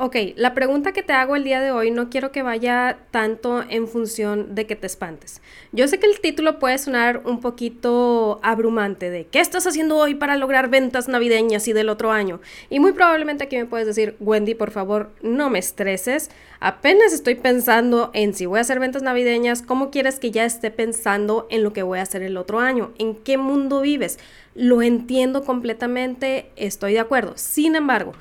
Ok, la pregunta que te hago el día de hoy no quiero que vaya tanto en función de que te espantes. Yo sé que el título puede sonar un poquito abrumante de ¿qué estás haciendo hoy para lograr ventas navideñas y del otro año? Y muy probablemente aquí me puedes decir, Wendy, por favor, no me estreses. Apenas estoy pensando en si voy a hacer ventas navideñas, ¿cómo quieres que ya esté pensando en lo que voy a hacer el otro año? ¿En qué mundo vives? Lo entiendo completamente, estoy de acuerdo. Sin embargo,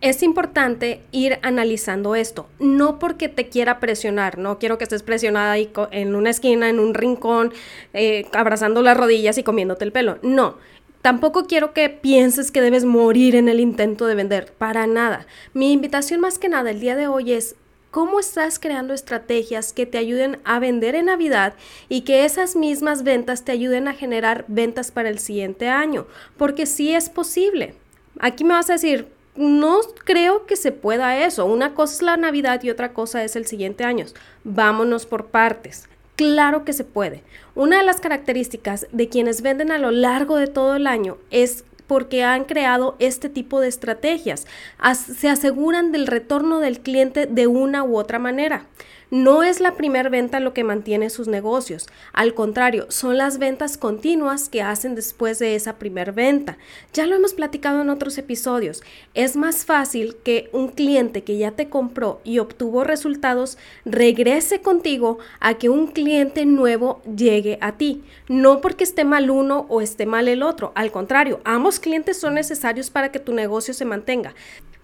es importante ir analizando esto, no porque te quiera presionar, no quiero que estés presionada ahí en una esquina, en un rincón, eh, abrazando las rodillas y comiéndote el pelo, no. Tampoco quiero que pienses que debes morir en el intento de vender, para nada. Mi invitación más que nada el día de hoy es cómo estás creando estrategias que te ayuden a vender en Navidad y que esas mismas ventas te ayuden a generar ventas para el siguiente año, porque sí es posible. Aquí me vas a decir, no creo que se pueda eso. Una cosa es la Navidad y otra cosa es el siguiente año. Vámonos por partes. Claro que se puede. Una de las características de quienes venden a lo largo de todo el año es porque han creado este tipo de estrategias. se aseguran del retorno del cliente de una u otra manera. No es la primera venta lo que mantiene sus negocios, al contrario, son las ventas continuas que hacen después de esa primera venta. Ya lo hemos platicado en otros episodios, es más fácil que un cliente que ya te compró y obtuvo resultados regrese contigo a que un cliente nuevo llegue a ti, no porque esté mal uno o esté mal el otro, al contrario, ambos clientes son necesarios para que tu negocio se mantenga.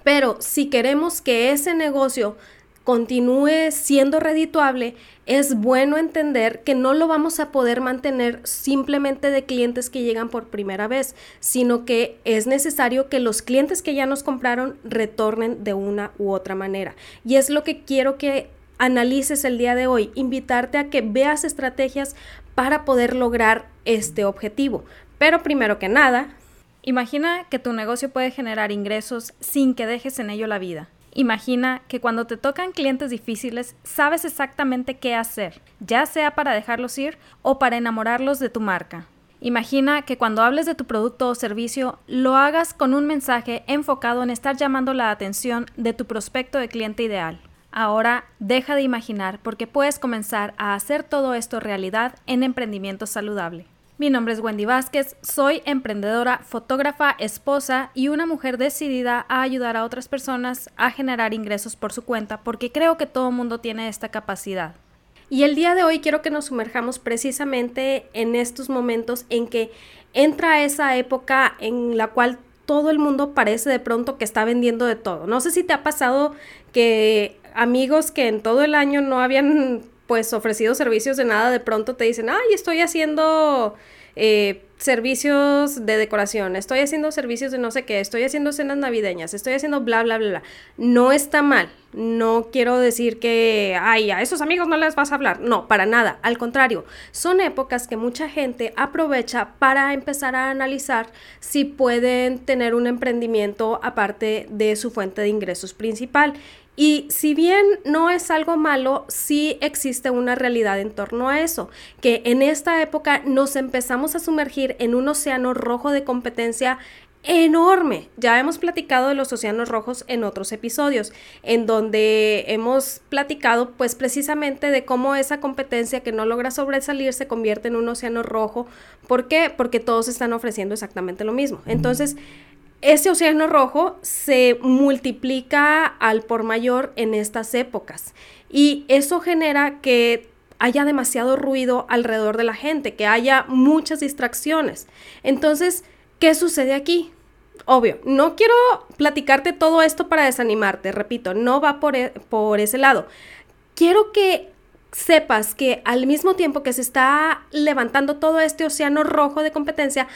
Pero si queremos que ese negocio continúe siendo redituable, es bueno entender que no lo vamos a poder mantener simplemente de clientes que llegan por primera vez, sino que es necesario que los clientes que ya nos compraron retornen de una u otra manera. Y es lo que quiero que analices el día de hoy, invitarte a que veas estrategias para poder lograr este objetivo. Pero primero que nada, imagina que tu negocio puede generar ingresos sin que dejes en ello la vida. Imagina que cuando te tocan clientes difíciles sabes exactamente qué hacer, ya sea para dejarlos ir o para enamorarlos de tu marca. Imagina que cuando hables de tu producto o servicio lo hagas con un mensaje enfocado en estar llamando la atención de tu prospecto de cliente ideal. Ahora deja de imaginar porque puedes comenzar a hacer todo esto realidad en emprendimiento saludable. Mi nombre es Wendy Vázquez, soy emprendedora, fotógrafa, esposa y una mujer decidida a ayudar a otras personas a generar ingresos por su cuenta porque creo que todo mundo tiene esta capacidad. Y el día de hoy quiero que nos sumerjamos precisamente en estos momentos en que entra esa época en la cual todo el mundo parece de pronto que está vendiendo de todo. No sé si te ha pasado que amigos que en todo el año no habían pues ofrecido servicios de nada, de pronto te dicen, ay, estoy haciendo eh, servicios de decoración, estoy haciendo servicios de no sé qué, estoy haciendo cenas navideñas, estoy haciendo bla, bla, bla, bla. No está mal. No quiero decir que, ay, a esos amigos no les vas a hablar. No, para nada. Al contrario, son épocas que mucha gente aprovecha para empezar a analizar si pueden tener un emprendimiento aparte de su fuente de ingresos principal. Y si bien no es algo malo, sí existe una realidad en torno a eso, que en esta época nos empezamos a sumergir en un océano rojo de competencia enorme. Ya hemos platicado de los océanos rojos en otros episodios, en donde hemos platicado pues precisamente de cómo esa competencia que no logra sobresalir se convierte en un océano rojo. ¿Por qué? Porque todos están ofreciendo exactamente lo mismo. Entonces, ese océano rojo se multiplica al por mayor en estas épocas y eso genera que haya demasiado ruido alrededor de la gente, que haya muchas distracciones. Entonces, ¿qué sucede aquí? Obvio, no quiero platicarte todo esto para desanimarte, repito, no va por, e, ese lado. Quiero que sepas que al mismo tiempo que se está levantando todo este océano rojo de competencia,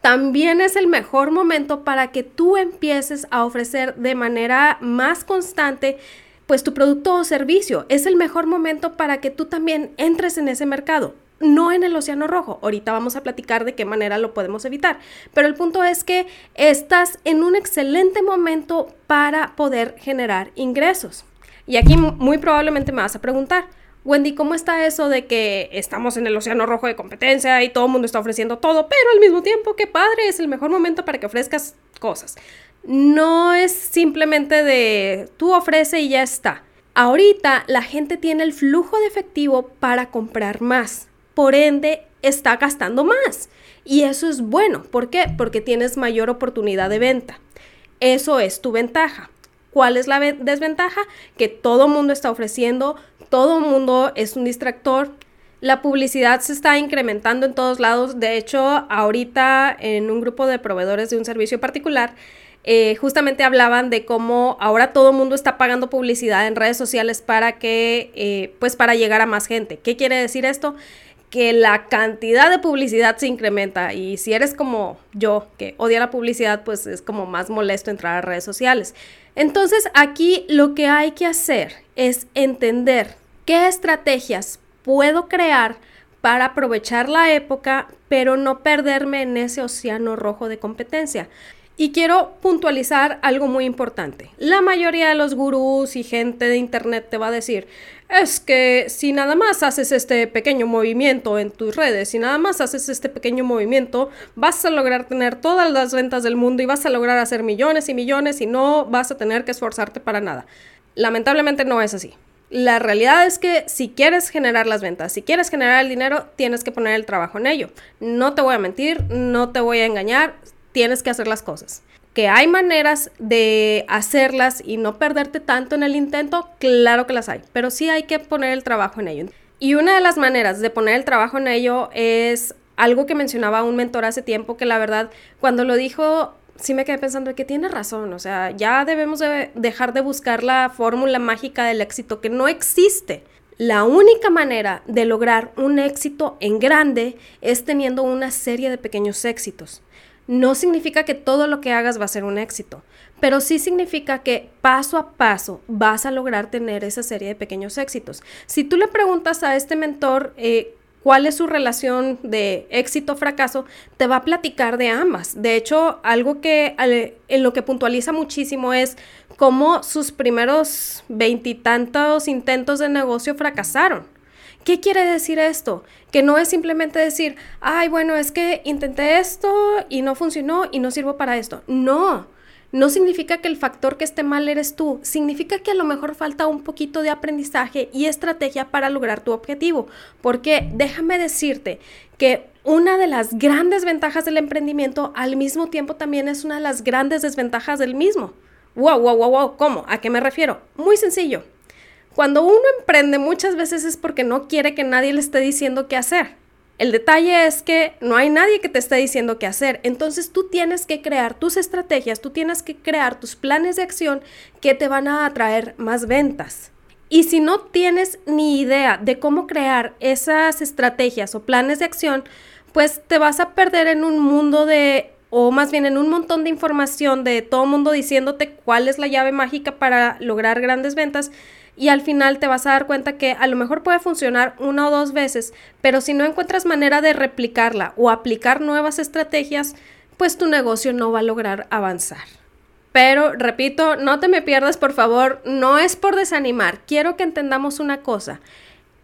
también es el mejor momento para que tú empieces a ofrecer de manera más constante pues tu producto o servicio. Es el mejor momento para que tú también entres en ese mercado, no en el océano rojo. Ahorita vamos a platicar de qué manera lo podemos evitar, pero el punto es que estás en un excelente momento para poder generar ingresos. Y aquí muy probablemente me vas a preguntar, Wendy, ¿cómo está eso de que estamos en el océano rojo de competencia y todo el mundo está ofreciendo todo, pero al mismo tiempo, qué padre, es el mejor momento para que ofrezcas cosas? no es simplemente de tú ofrece y ya está. Ahorita la gente tiene el flujo de efectivo para comprar más, por ende está gastando más. Y eso es bueno. ¿Por qué? Porque tienes mayor oportunidad de venta. Eso es tu ventaja. ¿Cuál es la desventaja? Que todo mundo está ofreciendo, todo mundo es un distractor. La publicidad se está incrementando en todos lados. De hecho, ahorita en un grupo de proveedores de un servicio particular, eh, justamente hablaban de cómo ahora todo mundo está pagando publicidad en redes sociales para que, eh, pues para llegar a más gente. ¿Qué quiere decir esto? Que la cantidad de publicidad se incrementa y si eres como yo, que odia la publicidad, pues es como más molesto entrar a redes sociales. Entonces aquí lo que hay que hacer es entender qué estrategias puedo crear para aprovechar la época, pero no perderme en ese océano rojo de competencia. Y quiero puntualizar algo muy importante. La mayoría de los gurús y gente de internet te va a decir, es que si nada más haces este pequeño movimiento en tus redes, si nada más haces este pequeño movimiento, vas a lograr tener todas las ventas del mundo y vas a lograr hacer millones y millones y no vas a tener que esforzarte para nada. Lamentablemente no es así. La realidad es que si quieres generar las ventas, si quieres generar el dinero, tienes que poner el trabajo en ello. No te voy a mentir, no te voy a engañar, tienes que hacer las cosas. Que hay maneras de hacerlas y no perderte tanto en el intento, claro que las hay, pero sí hay que poner el trabajo en ello. Y una de las maneras de poner el trabajo en ello es algo que mencionaba un mentor hace tiempo que la verdad cuando lo dijo sí me quedé pensando que tiene razón, o sea, ya debemos de dejar de buscar la fórmula mágica del éxito que no existe. La única manera de lograr un éxito en grande es teniendo una serie de pequeños éxitos no significa que todo lo que hagas va a ser un éxito, pero sí significa que paso a paso vas a lograr tener esa serie de pequeños éxitos. Si tú le preguntas a este mentor eh, cuál es su relación de éxito-fracaso, te va a platicar de ambas. De hecho, algo que en lo que puntualiza muchísimo es cómo sus primeros veintitantos intentos de negocio fracasaron. ¿Qué quiere decir esto? Que no es simplemente decir, ay, bueno, es que intenté esto y no funcionó y no sirvo para esto. No, no significa que el factor que esté mal eres tú, significa que a lo mejor falta un poquito de aprendizaje y estrategia para lograr tu objetivo. Porque déjame decirte que una de las grandes ventajas del emprendimiento al mismo tiempo también es una de las grandes desventajas del mismo. Wow, wow, wow, wow, ¿cómo? ¿A qué me refiero? Muy sencillo. Cuando uno emprende muchas veces es porque no quiere que nadie le esté diciendo qué hacer. El detalle es que no hay nadie que te esté diciendo qué hacer. Entonces tú tienes que crear tus estrategias, tú tienes que crear tus planes de acción que te van a atraer más ventas. Y si no tienes ni idea de cómo crear esas estrategias o planes de acción, pues te vas a perder en un mundo de, o más bien en un montón de información de todo mundo diciéndote cuál es la llave mágica para lograr grandes ventas y al final te vas a dar cuenta que a lo mejor puede funcionar una o dos veces, pero si no encuentras manera de replicarla o aplicar nuevas estrategias, pues tu negocio no va a lograr avanzar. Pero, repito, no te me pierdas, por favor, no es por desanimar, quiero que entendamos una cosa.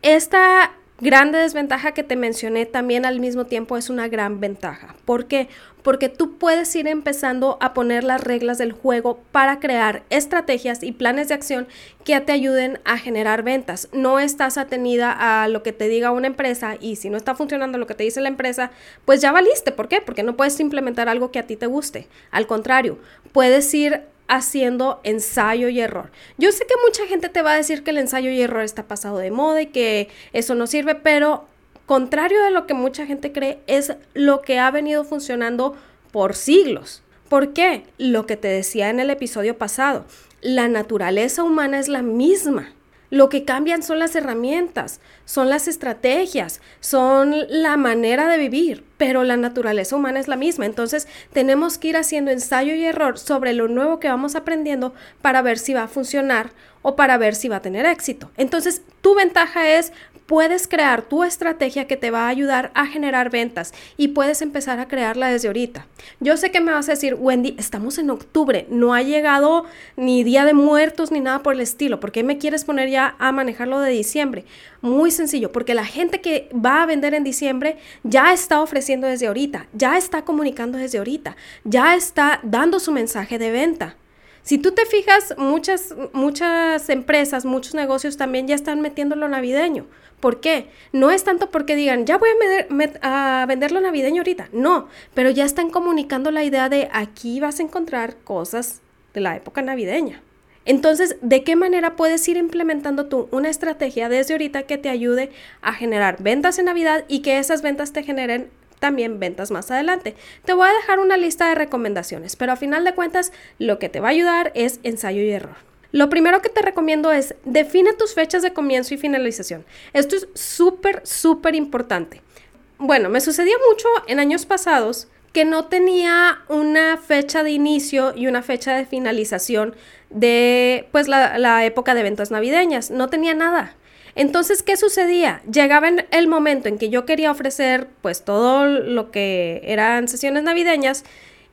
Esta grande desventaja que te mencioné también al mismo tiempo es una gran ventaja. ¿Por qué? Porque tú puedes ir empezando a poner las reglas del juego para crear estrategias y planes de acción que te ayuden a generar ventas. No estás atenida a lo que te diga una empresa y si no está funcionando lo que te dice la empresa, pues ya valiste. ¿Por qué? Porque no puedes implementar algo que a ti te guste. Al contrario, puedes ir haciendo ensayo y error. Yo sé que mucha gente te va a decir que el ensayo y error está pasado de moda y que eso no sirve, pero contrario de lo que mucha gente cree, es lo que ha venido funcionando por siglos. ¿Por qué? Lo que te decía en el episodio pasado, la naturaleza humana es la misma. Lo que cambian son las herramientas, son las estrategias, son la manera de vivir, pero la naturaleza humana es la misma. Entonces tenemos que ir haciendo ensayo y error sobre lo nuevo que vamos aprendiendo para ver si va a funcionar o para ver si va a tener éxito. Entonces tu ventaja es puedes crear tu estrategia que te va a ayudar a generar ventas y puedes empezar a crearla desde ahorita. Yo sé que me vas a decir, Wendy, estamos en octubre, no ha llegado ni Día de Muertos ni nada por el estilo, ¿por qué me quieres poner ya a manejarlo de diciembre? Muy sencillo, porque la gente que va a vender en diciembre ya está ofreciendo desde ahorita, ya está comunicando desde ahorita, ya está dando su mensaje de venta. Si tú te fijas, muchas, muchas empresas, muchos negocios también ya están metiendo lo navideño. ¿Por qué? No es tanto porque digan, ya voy a, a vender lo navideño ahorita. No, pero ya están comunicando la idea de aquí vas a encontrar cosas de la época navideña. Entonces, ¿de qué manera puedes ir implementando tú una estrategia desde ahorita que te ayude a generar ventas en Navidad y que esas ventas te generen también ventas más adelante. Te voy a dejar una lista de recomendaciones, pero a final de cuentas lo que te va a ayudar es ensayo y error. Lo primero que te recomiendo es define tus fechas de comienzo y finalización. Esto es súper, súper importante. Bueno, me sucedía mucho en años pasados que no tenía una fecha de inicio y una fecha de finalización de pues la, la época de ventas navideñas. No tenía nada. Entonces, ¿qué sucedía? Llegaba el momento en que yo quería ofrecer pues todo lo que eran sesiones navideñas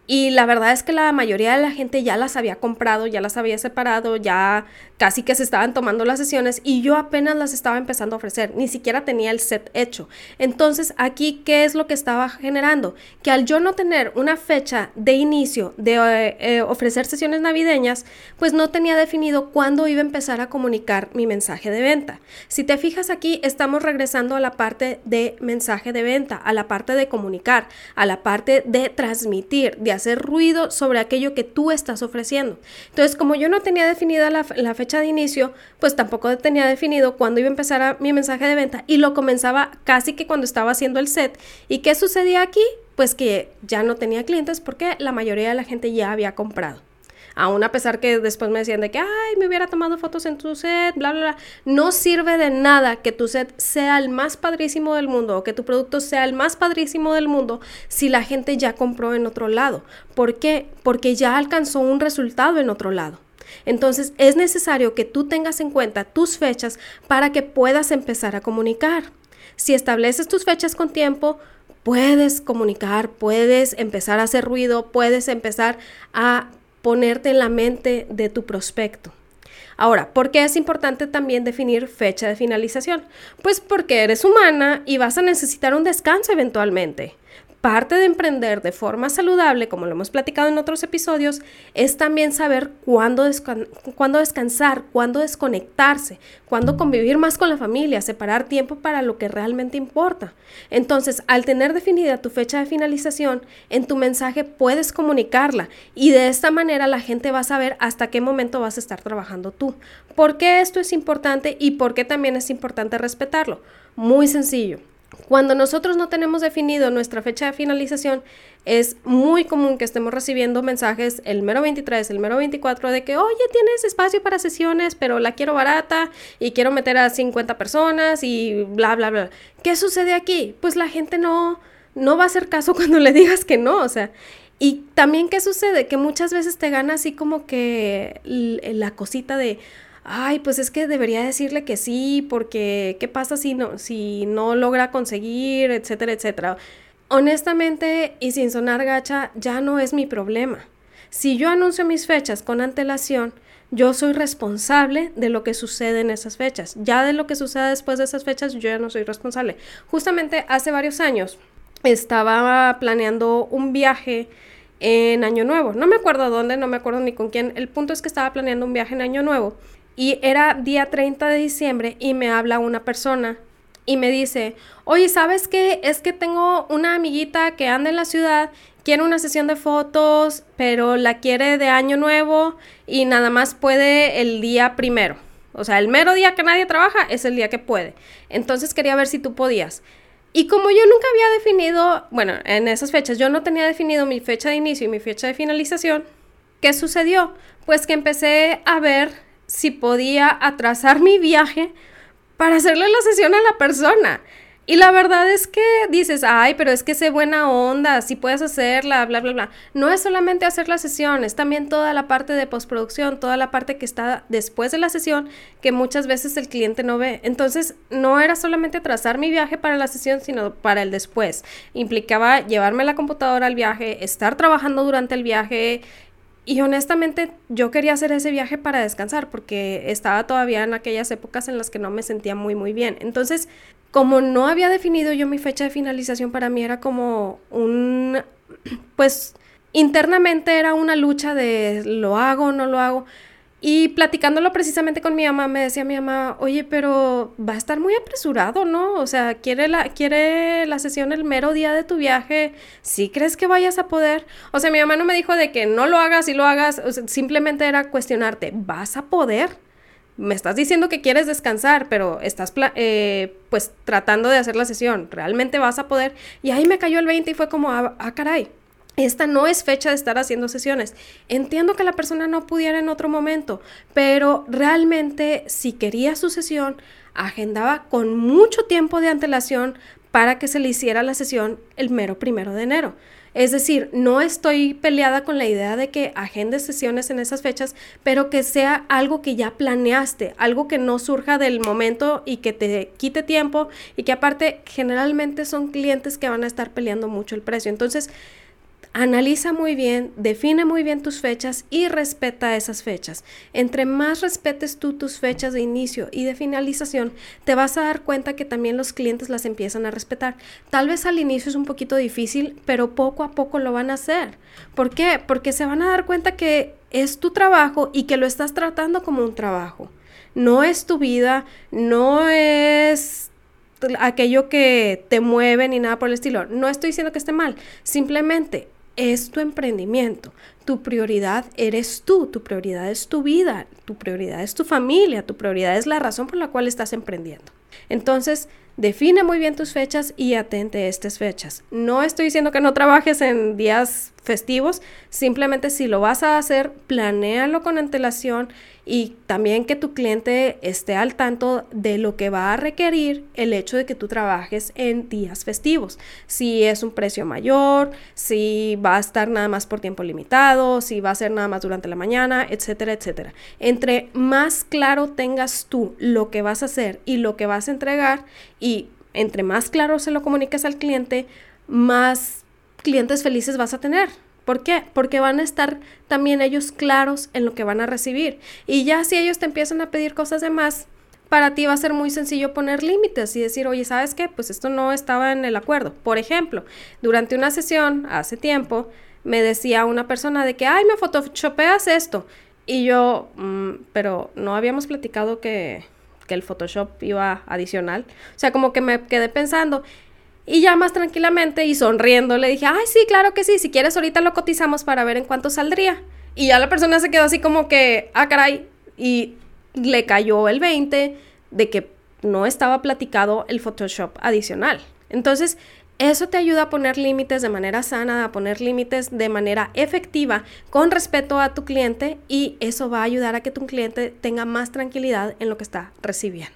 y la verdad es que la mayoría de la gente ya las había comprado, ya las había separado, ya casi que se estaban tomando las sesiones y yo apenas las estaba empezando a ofrecer, ni siquiera tenía el set hecho. Entonces, aquí, ¿qué es lo que estaba generando? Que al yo no tener una fecha de inicio de eh, eh, ofrecer sesiones navideñas, pues no tenía definido cuándo iba a empezar a comunicar mi mensaje de venta. Si te fijas aquí, estamos regresando a la parte de mensaje de venta, a la parte de comunicar, a la parte de transmitir, de hacer ruido sobre aquello que tú estás ofreciendo. Entonces, como yo no tenía definida la, fecha de inicio, pues tampoco tenía definido cuándo iba a empezar mi mensaje de venta y lo comenzaba casi que cuando estaba haciendo el set. ¿Y qué sucedía aquí? Pues que ya no tenía clientes porque la mayoría de la gente ya había comprado aún a pesar que después me decían de que, ay, me hubiera tomado fotos en tu set, bla, bla, bla, no sirve de nada que tu set sea el más padrísimo del mundo o que tu producto sea el más padrísimo del mundo si la gente ya compró en otro lado. ¿Por qué? Porque ya alcanzó un resultado en otro lado. Entonces es necesario que tú tengas en cuenta tus fechas para que puedas empezar a comunicar. Si estableces tus fechas con tiempo, puedes comunicar, puedes empezar a hacer ruido, puedes empezar a ponerte en la mente de tu prospecto. Ahora, ¿por qué es importante también definir fecha de finalización? Pues porque eres humana y vas a necesitar un descanso eventualmente. Parte de emprender de forma saludable, como lo hemos platicado en otros episodios, es también saber cuándo, descansar, cuándo desconectarse, cuándo convivir más con la familia, separar tiempo para lo que realmente importa. Entonces, al tener definida tu fecha de finalización, en tu mensaje puedes comunicarla y de esta manera la gente va a saber hasta qué momento vas a estar trabajando tú. ¿Por qué esto es importante y por qué también es importante respetarlo? Muy sencillo. Cuando nosotros no tenemos definido nuestra fecha de finalización, es muy común que estemos recibiendo mensajes el mero 23, el mero 24 de que, oye, tienes espacio para sesiones, pero la quiero barata y quiero meter a 50 personas y bla, bla, bla. ¿Qué sucede aquí? Pues la gente no, no va a hacer caso cuando le digas que no, o sea. Y también, ¿qué sucede? Que muchas veces te gana así como que la cosita de, ay, pues es que debería decirle que sí, porque ¿qué pasa si no, si no logra conseguir, etcétera, etcétera? Honestamente, y sin sonar gacha, ya no es mi problema. Si yo anuncio mis fechas con antelación, yo soy responsable de lo que sucede en esas fechas. Ya de lo que suceda después de esas fechas, yo ya no soy responsable. Justamente hace varios años estaba planeando un viaje en Año Nuevo. No me acuerdo dónde, no me acuerdo ni con quién. El punto es que estaba planeando un viaje en Año Nuevo y era día 30 de diciembre y me habla una persona y me dice, oye, ¿sabes qué? Es que tengo una amiguita que anda en la ciudad, quiere una sesión de fotos, pero la quiere de año nuevo y nada más puede el día primero. O sea, el mero día que nadie trabaja es el día que puede. Entonces quería ver si tú podías. Y como yo nunca había definido, bueno, en esas fechas yo no tenía definido mi fecha de inicio y mi fecha de finalización, ¿qué sucedió? Pues que empecé a ver si podía atrasar mi viaje para hacerle la sesión a la persona. Y la verdad es que dices, ay, pero es que sé buena onda, si puedes hacerla, bla, bla, bla. No es solamente hacer la sesión, es también toda la parte de postproducción, toda la parte que está después de la sesión que muchas veces el cliente no ve. Entonces, no era solamente atrasar mi viaje para la sesión, sino para el después. Implicaba llevarme la computadora al viaje, estar trabajando durante el viaje, y honestamente yo quería hacer ese viaje para descansar porque estaba todavía en aquellas épocas en las que no me sentía muy muy bien. Entonces, como no había definido yo mi fecha de finalización, para mí era como un, pues internamente era una lucha de lo hago no lo hago. Y platicándolo precisamente con mi mamá, me decía mi mamá, oye, pero va a estar muy apresurado, ¿no? O sea, ¿quiere la, quiere la sesión el mero día de tu viaje? ¿Sí crees que vayas a poder? O sea, mi mamá no me dijo de que no lo hagas y lo hagas, simplemente era cuestionarte, ¿vas a poder? Me estás diciendo que quieres descansar, pero estás eh, pues tratando de hacer la sesión, ¿realmente vas a poder? Y ahí me cayó el 20 y fue como, ah, ah caray, esta no es fecha de estar haciendo sesiones. Entiendo que la persona no pudiera en otro momento, pero realmente si quería su sesión, agendaba con mucho tiempo de antelación para que se le hiciera la sesión el mero primero de enero. Es decir, no estoy peleada con la idea de que agendes sesiones en esas fechas, pero que sea algo que ya planeaste, algo que no surja del momento y que te quite tiempo y que aparte generalmente son clientes que van a estar peleando mucho el precio. Entonces, Analiza muy bien, define muy bien tus fechas y respeta esas fechas. Entre más respetes tú tus fechas de inicio y de finalización, te vas a dar cuenta que también los clientes las empiezan a respetar. Tal vez al inicio es un poquito difícil, pero poco a poco lo van a hacer. ¿Por qué? Porque se van a dar cuenta que es tu trabajo y que lo estás tratando como un trabajo. No es tu vida, no es aquello que te mueve ni nada por el estilo. No estoy diciendo que esté mal, simplemente es tu emprendimiento. Tu prioridad eres tú, tu prioridad es tu vida, tu prioridad es tu familia, tu prioridad es la razón por la cual estás emprendiendo. Entonces, define muy bien tus fechas y atente a estas fechas. No estoy diciendo que no trabajes en días festivos, simplemente si lo vas a hacer, planéalo con antelación y también que tu cliente esté al tanto de lo que va a requerir el hecho de que tú trabajes en días festivos. Si es un precio mayor, si va a estar nada más por tiempo limitado, si va a ser nada más durante la mañana, etcétera, etcétera. Entre más claro tengas tú lo que vas a hacer y lo que vas a entregar y entre más claro se lo comuniques al cliente, más clientes felices vas a tener. ¿Por qué? Porque van a estar también ellos claros en lo que van a recibir. Y ya si ellos te empiezan a pedir cosas de más, para ti va a ser muy sencillo poner límites y decir, oye, ¿sabes qué? Pues esto no estaba en el acuerdo. Por ejemplo, durante una sesión hace tiempo, me decía una persona de que, ay, me photoshopeas esto. Y yo, mm, pero no habíamos platicado que, que el Photoshop iba adicional. O sea, como que me quedé pensando, y ya más tranquilamente y sonriendo le dije, ay, sí, claro que sí, si quieres ahorita lo cotizamos para ver en cuánto saldría. Y ya la persona se quedó así como que, ah, caray, y le cayó el 20 de que no estaba platicado el Photoshop adicional. Entonces, eso te ayuda a poner límites de manera sana, a poner límites de manera efectiva, con respeto a tu cliente y eso va a ayudar a que tu cliente tenga más tranquilidad en lo que está recibiendo.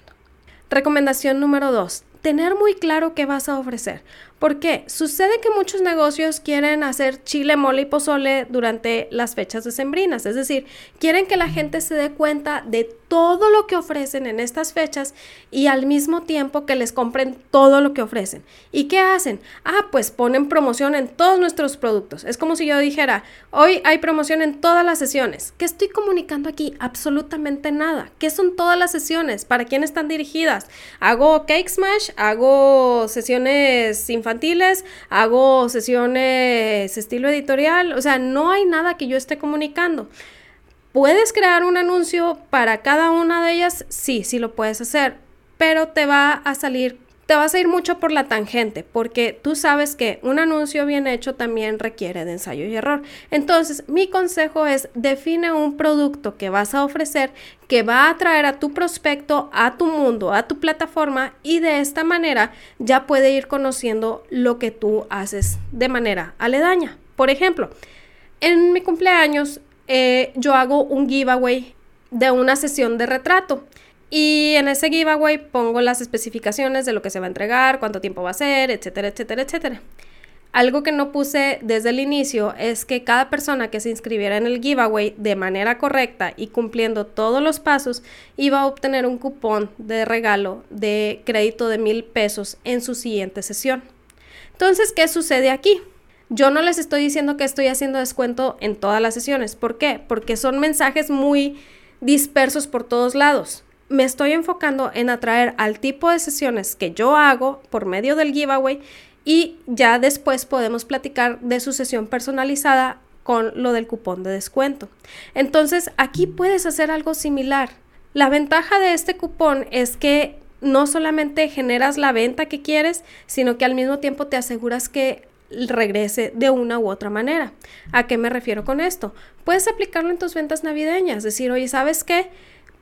Recomendación número 2 tener muy claro qué vas a ofrecer. Porque sucede que muchos negocios quieren hacer chile, mole y pozole durante las fechas decembrinas. Es decir, quieren que la gente se dé cuenta de todo lo que ofrecen en estas fechas y al mismo tiempo que les compren todo lo que ofrecen. ¿Y qué hacen? Ah, pues ponen promoción en todos nuestros productos. Es como si yo dijera, hoy hay promoción en todas las sesiones. ¿Qué estoy comunicando aquí? Absolutamente nada. ¿Qué son todas las sesiones? ¿Para quién están dirigidas? Hago Cake Smash, hago sesiones infantiles infantiles, hago sesiones estilo editorial, o sea, no hay nada que yo esté comunicando. ¿Puedes crear un anuncio para cada una de ellas? Sí, sí lo puedes hacer, pero te va a salir te vas a ir mucho por la tangente, porque tú sabes que un anuncio bien hecho también requiere de ensayo y error. Entonces, mi consejo es define un producto que vas a ofrecer que va a atraer a tu prospecto, a tu mundo, a tu plataforma y de esta manera ya puede ir conociendo lo que tú haces de manera aledaña. Por ejemplo, en mi cumpleaños eh, yo hago un giveaway de una sesión de retrato. Y en ese giveaway pongo las especificaciones de lo que se va a entregar, cuánto tiempo va a ser, etcétera, etcétera, etcétera. Algo que no puse desde el inicio es que cada persona que se inscribiera en el giveaway de manera correcta y cumpliendo todos los pasos iba a obtener un cupón de regalo de crédito de mil pesos en su siguiente sesión. Entonces, ¿qué sucede aquí? Yo no les estoy diciendo que estoy haciendo descuento en todas las sesiones. ¿Por qué? Porque son mensajes muy dispersos por todos lados me estoy enfocando en atraer al tipo de sesiones que yo hago por medio del giveaway y ya después podemos platicar de su sesión personalizada con lo del cupón de descuento. Entonces, aquí puedes hacer algo similar. La ventaja de este cupón es que no solamente generas la venta que quieres, sino que al mismo tiempo te aseguras que regrese de una u otra manera. ¿A qué me refiero con esto? Puedes aplicarlo en tus ventas navideñas, decir, oye, ¿sabes qué?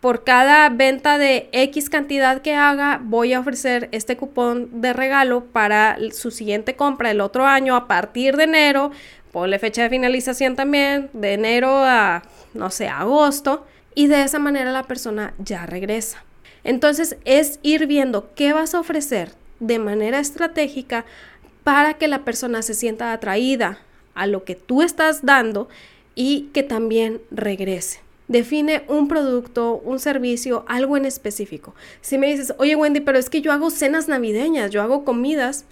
Por cada venta de X cantidad que haga, voy a ofrecer este cupón de regalo para su siguiente compra el otro año a partir de enero. Ponle fecha de finalización también, de enero a, no sé, agosto. Y de esa manera la persona ya regresa. Entonces es ir viendo qué vas a ofrecer de manera estratégica para que la persona se sienta atraída a lo que tú estás dando y que también regrese. Define un producto, un servicio, algo en específico. Si me dices, oye Wendy, pero es que yo hago cenas navideñas, yo hago comidas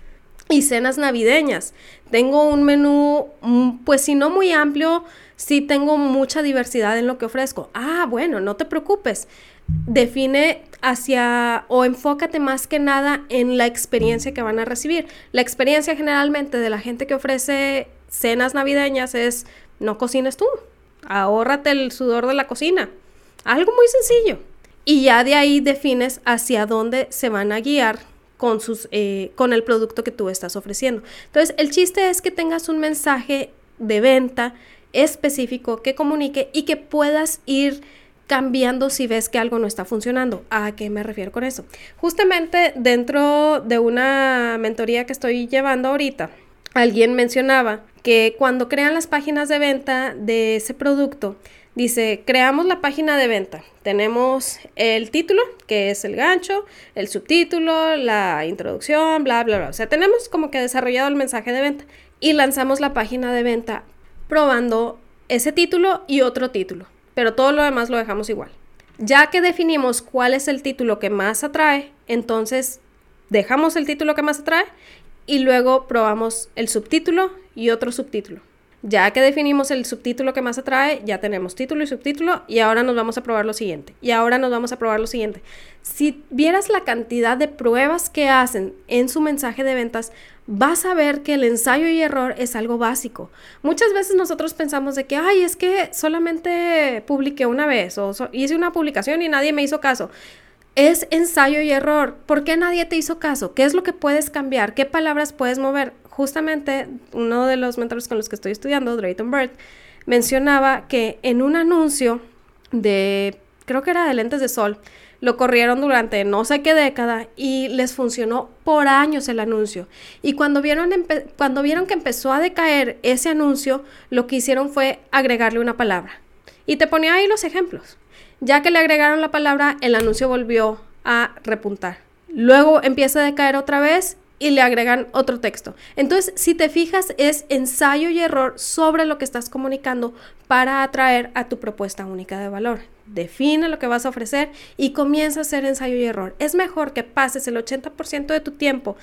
y cenas navideñas. Tengo un menú, mm, pues si no muy amplio, sí tengo mucha diversidad en lo que ofrezco. Ah, bueno, no te preocupes define hacia o enfócate más que nada en la experiencia que van a recibir. La experiencia generalmente de la gente que ofrece cenas navideñas es no cocines tú, ahórrate el sudor de la cocina. Algo muy sencillo. Y ya de ahí defines hacia dónde se van a guiar con, sus, eh, con el producto que tú estás ofreciendo. Entonces, el chiste es que tengas un mensaje de venta específico que comunique y que puedas ir cambiando si ves que algo no está funcionando. ¿A qué me refiero con eso? Justamente dentro de una mentoría que estoy llevando ahorita, alguien mencionaba que cuando crean las páginas de venta de ese producto, dice, creamos la página de venta. Tenemos el título, que es el gancho, el subtítulo, la introducción, bla, bla, bla. O sea, tenemos como que desarrollado el mensaje de venta y lanzamos la página de venta probando ese título y otro título pero todo lo demás lo dejamos igual. Ya que definimos cuál es el título que más atrae, entonces dejamos el título que más atrae y luego probamos el subtítulo y otro subtítulo. Ya que definimos el subtítulo que más atrae, ya tenemos título y subtítulo y ahora nos vamos a probar lo siguiente. Y ahora nos vamos a probar lo siguiente. Si vieras la cantidad de pruebas que hacen en su mensaje de ventas, vas a ver que el ensayo y error es algo básico. Muchas veces nosotros pensamos de que, ay, es que solamente publiqué una vez o hice una publicación y nadie me hizo caso es ensayo y error. ¿Por qué nadie te hizo caso? ¿Qué es lo que puedes cambiar? ¿Qué palabras puedes mover? Justamente uno de los mentores con los que estoy estudiando, Drayton Bird, mencionaba que en un anuncio de, creo que era de lentes de sol, lo corrieron durante no sé qué década y les funcionó por años el anuncio. Y cuando vieron, cuando vieron que empezó a decaer ese anuncio, lo que hicieron fue agregarle una palabra. Y te ponía ahí los ejemplos. Ya que le agregaron la palabra, el anuncio volvió a repuntar. Luego empieza a decaer otra vez y le agregan otro texto. Entonces, si te fijas, es ensayo y error sobre lo que estás comunicando para atraer a tu propuesta única de valor. Define lo que vas a ofrecer y comienza a hacer ensayo y error. Es mejor que pases el 80% de tu tiempo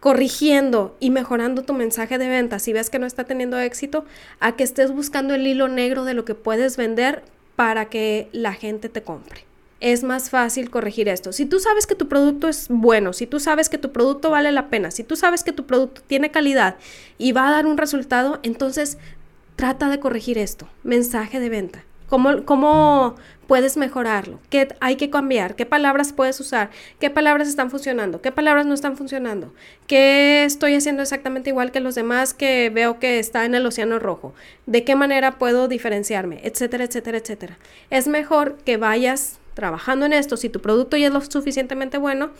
corrigiendo y mejorando tu mensaje de venta si ves que no está teniendo éxito, a que estés buscando el hilo negro de lo que puedes vender para que la gente te compre. Es más fácil corregir esto. Si tú sabes que tu producto es bueno, si tú sabes que tu producto vale la pena, si tú sabes que tu producto tiene calidad y va a dar un resultado, entonces trata de corregir esto. Mensaje de venta. ¿Cómo, puedes mejorarlo? ¿Qué hay que cambiar? ¿Qué palabras puedes usar? ¿Qué palabras están funcionando? ¿Qué palabras no están funcionando? ¿Qué estoy haciendo exactamente igual que los demás que veo que está en el océano rojo? ¿De qué manera puedo diferenciarme? Etcétera, etcétera, etcétera. Es mejor que vayas trabajando en esto si tu producto ya es lo suficientemente bueno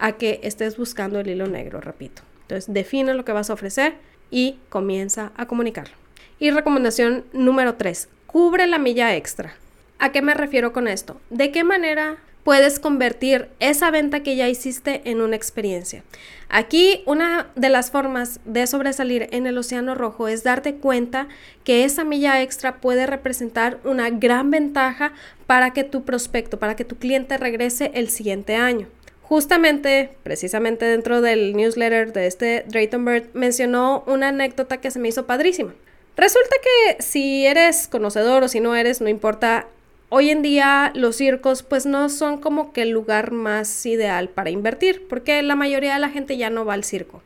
a que estés buscando el hilo negro, repito. Entonces, define lo que vas a ofrecer y comienza a comunicarlo. Y recomendación número 3, cubre la milla extra. ¿A qué me refiero con esto? ¿De qué manera puedes convertir esa venta que ya hiciste en una experiencia? Aquí una de las formas de sobresalir en el océano rojo es darte cuenta que esa milla extra puede representar una gran ventaja para que tu prospecto, para que tu cliente regrese el siguiente año. Justamente, precisamente dentro del newsletter de este Drayton Bird, mencionó una anécdota que se me hizo padrísima. Resulta que si eres conocedor o si no eres, no importa, hoy en día los circos pues no son como que el lugar más ideal para invertir, porque la mayoría de la gente ya no va al circo.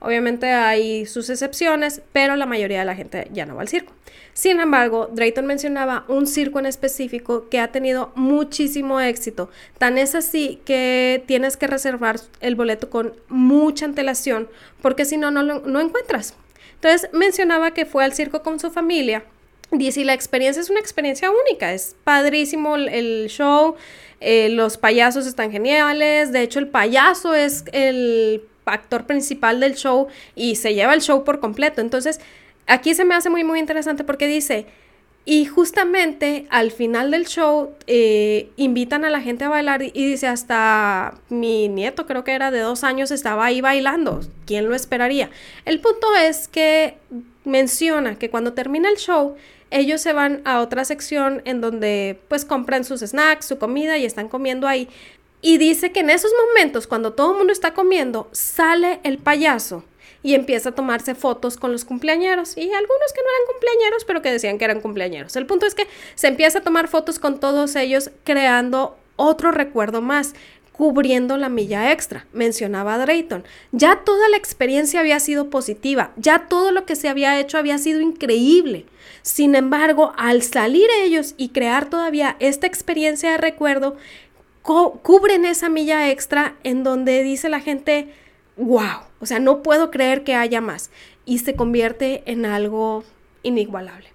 Obviamente hay sus excepciones, pero la mayoría de la gente ya no va al circo. Sin embargo, Drayton mencionaba un circo en específico que ha tenido muchísimo éxito. Tan es así que tienes que reservar el boleto con mucha antelación porque si no, no lo encuentras. Entonces mencionaba que fue al circo con su familia. Dice, la experiencia es una experiencia única, es padrísimo el, show, eh, los payasos están geniales, de hecho el payaso es el actor principal del show y se lleva el show por completo. Entonces, aquí se me hace muy, muy interesante porque dice, y justamente al final del show eh, invitan a la gente a bailar y, dice, hasta mi nieto, creo que era de dos años, estaba ahí bailando. ¿Quién lo esperaría? El punto es que menciona que cuando termina el show, ellos se van a otra sección en donde pues compran sus snacks, su comida y están comiendo ahí. Y dice que en esos momentos, cuando todo el mundo está comiendo, sale el payaso y empieza a tomarse fotos con los cumpleañeros. Y algunos que no eran cumpleañeros, pero que decían que eran cumpleañeros. El punto es que se empieza a tomar fotos con todos ellos, creando otro recuerdo más cubriendo la milla extra, mencionaba Drayton. Ya toda la experiencia había sido positiva, ya todo lo que se había hecho había sido increíble. Sin embargo, al salir ellos y crear todavía esta experiencia de recuerdo, cubren esa milla extra en donde dice la gente, wow, o sea, no puedo creer que haya más. Y se convierte en algo inigualable.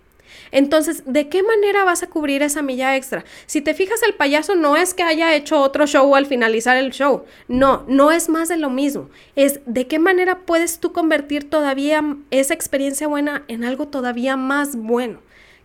Entonces, ¿de qué manera vas a cubrir esa milla extra? Si te fijas, el payaso no es que haya hecho otro show al finalizar el show. No, no es más de lo mismo. Es de qué manera puedes tú convertir todavía esa experiencia buena en algo todavía más bueno.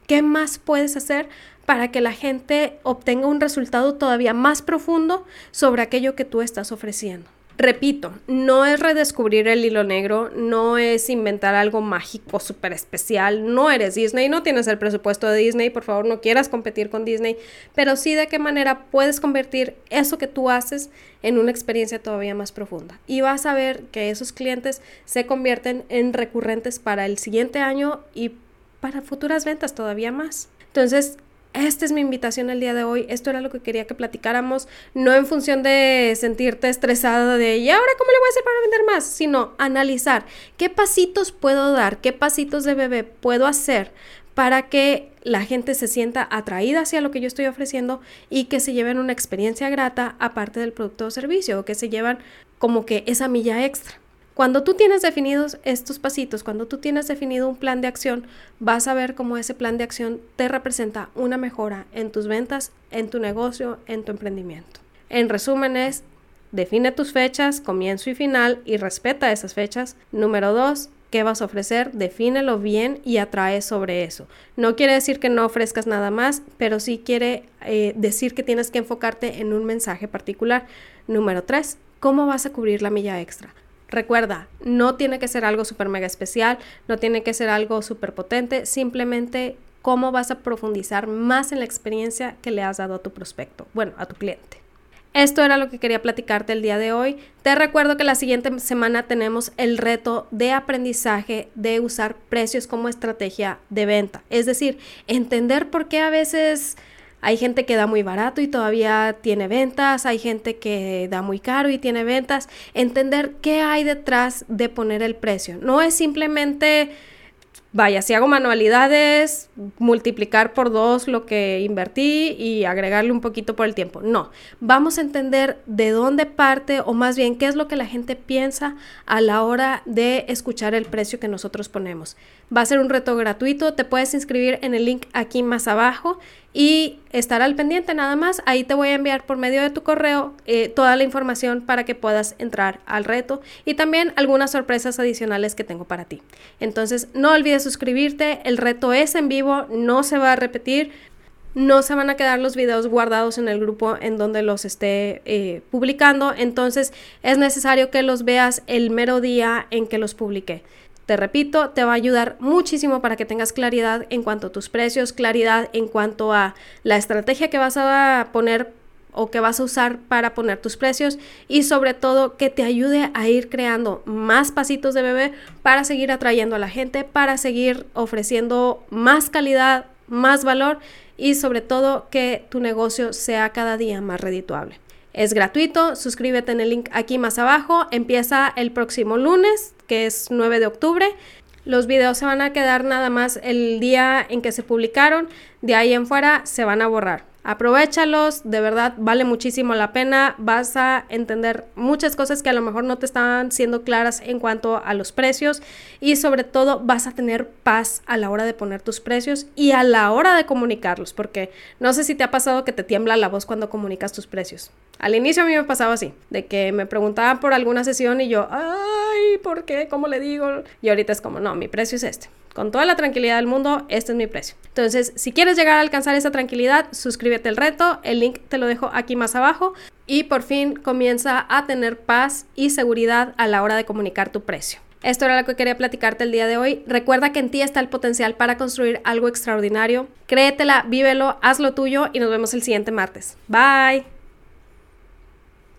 ¿Qué más puedes hacer para que la gente obtenga un resultado todavía más profundo sobre aquello que tú estás ofreciendo. Repito, no es redescubrir el hilo negro, no es inventar algo mágico, súper especial, no eres Disney, no tienes el presupuesto de Disney, por favor no quieras competir con Disney, pero sí de qué manera puedes convertir eso que tú haces en una experiencia todavía más profunda. Y vas a ver que esos clientes se convierten en recurrentes para el siguiente año y para futuras ventas todavía más. Entonces, esta es mi invitación el día de hoy. Esto era lo que quería que platicáramos, no en función de sentirte estresada de, ¿y ahora cómo le voy a hacer para vender más? Sino analizar qué pasitos puedo dar, qué pasitos de bebé puedo hacer para que la gente se sienta atraída hacia lo que yo estoy ofreciendo y que se lleven una experiencia grata aparte del producto o servicio, o que se llevan como que esa milla extra. Cuando tú tienes definidos estos pasitos, cuando tú tienes definido un plan de acción, vas a ver cómo ese plan de acción te representa una mejora en tus ventas, en tu negocio, en tu emprendimiento. En resumen es, define tus fechas, comienzo y final y respeta esas fechas. Número dos, ¿qué vas a ofrecer? Defínelo bien y atrae sobre eso. No quiere decir que no ofrezcas nada más, pero sí quiere eh, decir que tienes que enfocarte en un mensaje particular. Número tres, ¿cómo vas a cubrir la milla extra? Recuerda, no tiene que ser algo súper mega especial, no tiene que ser algo súper potente, simplemente cómo vas a profundizar más en la experiencia que le has dado a tu prospecto, bueno, a tu cliente. Esto era lo que quería platicarte el día de hoy. Te recuerdo que la siguiente semana tenemos el reto de aprendizaje de usar precios como estrategia de venta. Es decir, entender por qué a veces hay gente que da muy barato y todavía tiene ventas, hay gente que da muy caro y tiene ventas. Entender qué hay detrás de poner el precio. No es simplemente vaya, si hago manualidades, multiplicar por dos lo que invertí y agregarle un poquito por el tiempo. No, vamos a entender de dónde parte o más bien qué es lo que la gente piensa a la hora de escuchar el precio que nosotros ponemos. Va a ser un reto gratuito, te puedes inscribir en el link aquí más abajo y estar al pendiente nada más. Ahí te voy a enviar por medio de tu correo eh, toda la información para que puedas entrar al reto y también algunas sorpresas adicionales que tengo para ti. Entonces, no olvides suscribirte, el reto es en vivo, no se va a repetir. No se van a quedar los videos guardados en el grupo en donde los esté eh, publicando, entonces es necesario que los veas el mero día en que los publiqué. Te repito, te va a ayudar muchísimo para que tengas claridad en cuanto a tus precios, claridad en cuanto a la estrategia que vas a poner o que vas a usar para poner tus precios y sobre todo que te ayude a ir creando más pasitos de bebé para seguir atrayendo a la gente, para seguir ofreciendo más calidad, más valor y sobre todo que tu negocio sea cada día más redituable. Es gratuito, suscríbete en el link aquí más abajo, empieza el próximo lunes, que es 9 de octubre. Los videos se van a quedar nada más el día en que se publicaron, de ahí en fuera se van a borrar. Aprovechalos, de verdad vale muchísimo la pena, vas a entender muchas cosas que a lo mejor no te estaban siendo claras en cuanto a los precios y sobre todo vas a tener paz a la hora de poner tus precios y a la hora de comunicarlos, porque no sé si te ha pasado que te tiembla la voz cuando comunicas tus precios. Al inicio a mí me pasaba así, de que me preguntaban por alguna sesión y yo, ay, ¿por qué? ¿Cómo le digo? Y ahorita es como, no, mi precio es este con toda la tranquilidad del mundo, este es mi precio. Entonces, si quieres llegar a alcanzar esa tranquilidad, suscríbete al reto, el link te lo dejo aquí más abajo y por fin comienza a tener paz y seguridad a la hora de comunicar tu precio. Esto era lo que quería platicarte el día de hoy. Recuerda que en ti está el potencial para construir algo extraordinario. Créetela, vívelo, hazlo tuyo y nos vemos el siguiente martes. Bye.